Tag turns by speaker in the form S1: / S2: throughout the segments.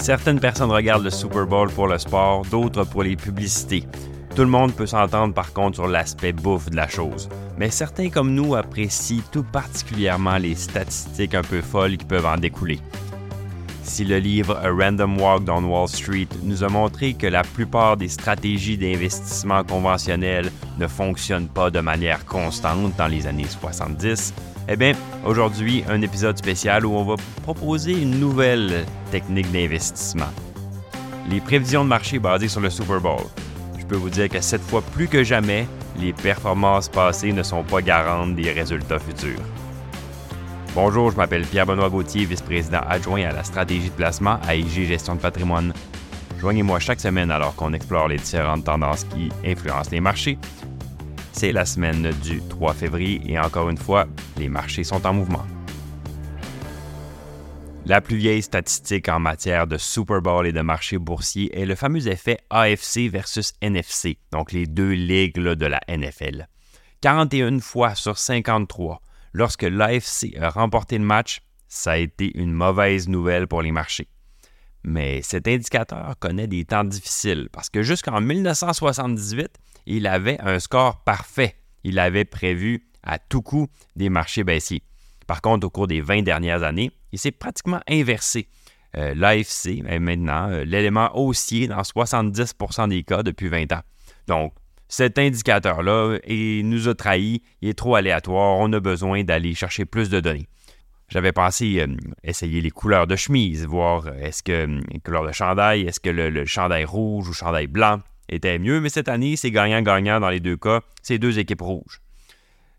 S1: Certaines personnes regardent le Super Bowl pour le sport, d'autres pour les publicités. Tout le monde peut s'entendre par contre sur l'aspect bouffe de la chose, mais certains comme nous apprécient tout particulièrement les statistiques un peu folles qui peuvent en découler. Si le livre A Random Walk Down Wall Street nous a montré que la plupart des stratégies d'investissement conventionnelles ne fonctionnent pas de manière constante dans les années 70, eh bien, aujourd'hui, un épisode spécial où on va proposer une nouvelle technique d'investissement. Les prévisions de marché basées sur le Super Bowl. Je peux vous dire que cette fois plus que jamais, les performances passées ne sont pas garantes des résultats futurs. Bonjour, je m'appelle Pierre-Benoît Gauthier, vice-président adjoint à la stratégie de placement à IG Gestion de patrimoine. Joignez-moi chaque semaine alors qu'on explore les différentes tendances qui influencent les marchés. C'est la semaine du 3 février et encore une fois, les marchés sont en mouvement. La plus vieille statistique en matière de Super Bowl et de marché boursier est le fameux effet AFC versus NFC, donc les deux ligues de la NFL. 41 fois sur 53, lorsque l'AFC a remporté le match, ça a été une mauvaise nouvelle pour les marchés. Mais cet indicateur connaît des temps difficiles parce que jusqu'en 1978, il avait un score parfait. Il avait prévu à tout coup des marchés baissiers. Par contre, au cours des 20 dernières années, il s'est pratiquement inversé. Euh, L'AFC est maintenant euh, l'élément haussier dans 70% des cas depuis 20 ans. Donc, cet indicateur-là nous a trahis, il est trop aléatoire, on a besoin d'aller chercher plus de données. J'avais pensé euh, essayer les couleurs de chemise, voir euh, est-ce que les euh, couleurs de chandail, est-ce que le, chandail rouge ou chandail blanc était mieux, mais cette année, c'est gagnant-gagnant dans les deux cas, c'est deux équipes rouges.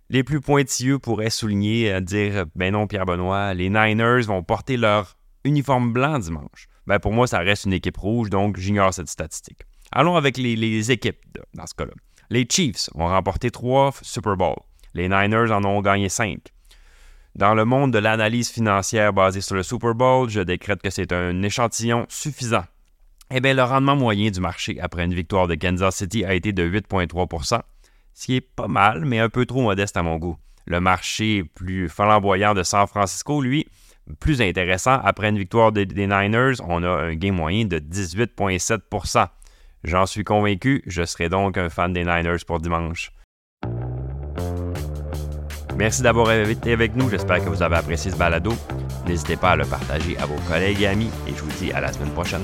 S1: Les plus pointilleux pourraient souligner, dire Ben non, Pierre-Benoît, les Niners vont porter leur uniforme blanc dimanche. Ben pour moi, ça reste une équipe rouge, donc j'ignore cette statistique. Allons avec les, équipes dans ce cas-là. Les Chiefs ont remporté trois Super Bowls. Les Niners en ont gagné cinq. Dans le monde de l'analyse financière basée sur le Super Bowl, je décrète que c'est un échantillon suffisant. Eh bien, le rendement moyen du marché après une victoire de Kansas City a été de 8,3% ce qui est pas mal, mais un peu trop modeste à mon goût. Le marché plus flamboyant de San Francisco, lui, plus intéressant, après une victoire des Niners, on a un gain moyen de 18,7% J'en suis convaincu, je serai donc un fan des Niners pour dimanche. Merci d'avoir été avec nous, j'espère que vous avez apprécié ce balado. N'hésitez pas à le partager à vos collègues et amis et je vous dis à la semaine prochaine.